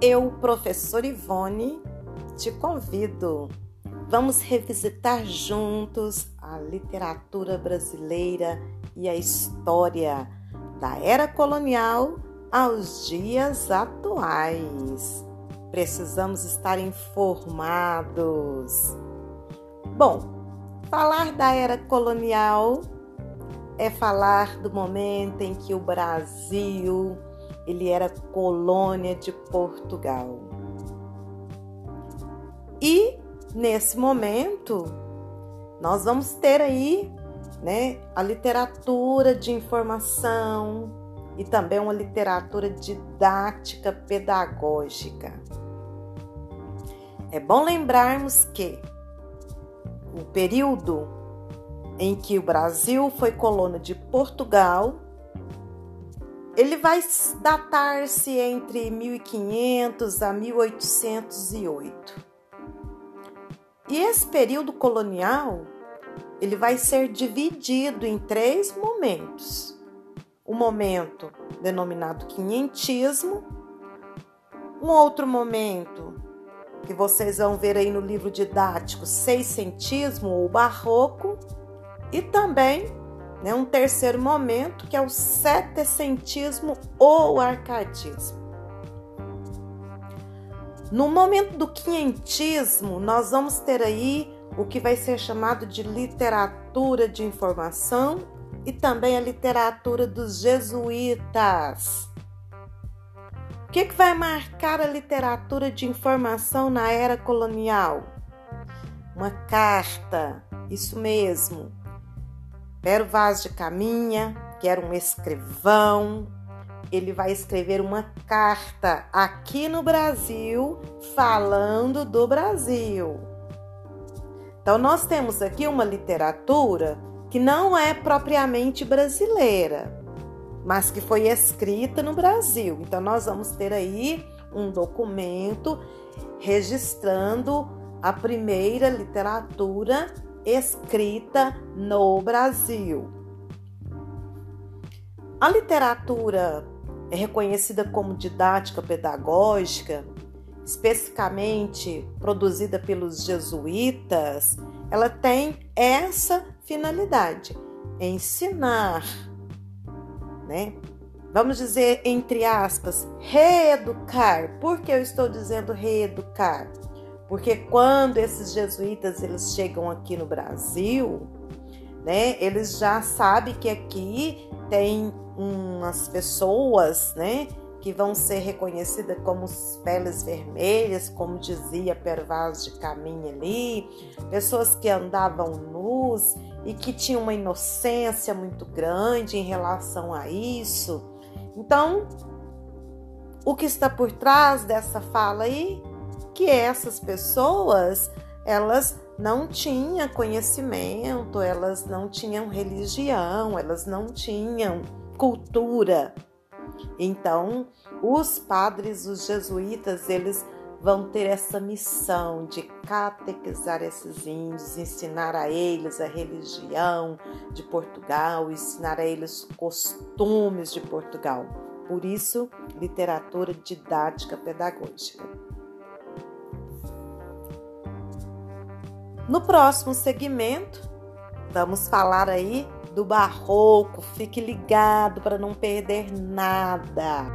eu, professor Ivone, te convido. Vamos revisitar juntos a literatura brasileira e a história da era colonial aos dias atuais. Precisamos estar informados. Bom, falar da era colonial é falar do momento em que o Brasil ele era colônia de Portugal. E nesse momento nós vamos ter aí, né, a literatura de informação e também uma literatura didática pedagógica. É bom lembrarmos que o período em que o Brasil foi colônia de Portugal ele vai datar-se entre 1500 a 1808. E esse período colonial, ele vai ser dividido em três momentos. O momento denominado quinhentismo, um outro momento que vocês vão ver aí no livro didático, seiscentismo ou barroco, e também né? Um terceiro momento que é o setecentismo ou arcadismo. No momento do quinhentismo, nós vamos ter aí o que vai ser chamado de literatura de informação e também a literatura dos jesuítas. O que, que vai marcar a literatura de informação na era colonial? Uma carta, isso mesmo, Pero Vaz de Caminha, que era um escrivão, ele vai escrever uma carta aqui no Brasil falando do Brasil. Então, nós temos aqui uma literatura que não é propriamente brasileira, mas que foi escrita no Brasil. Então, nós vamos ter aí um documento registrando a primeira literatura escrita no Brasil. A literatura é reconhecida como didática pedagógica, especificamente produzida pelos jesuítas, ela tem essa finalidade: ensinar, né? Vamos dizer entre aspas, reeducar. Por que eu estou dizendo reeducar? Porque quando esses jesuítas eles chegam aqui no Brasil, né, eles já sabem que aqui tem umas pessoas, né, que vão ser reconhecidas como peles vermelhas, como dizia Pervaz de Caminha ali, pessoas que andavam nus e que tinham uma inocência muito grande em relação a isso. Então, o que está por trás dessa fala aí que essas pessoas elas não tinham conhecimento, elas não tinham religião, elas não tinham cultura. Então, os padres, os jesuítas, eles vão ter essa missão de catequizar esses índios, ensinar a eles a religião de Portugal, ensinar a eles os costumes de Portugal. Por isso, literatura didática pedagógica. No próximo segmento, vamos falar aí do barroco. Fique ligado para não perder nada.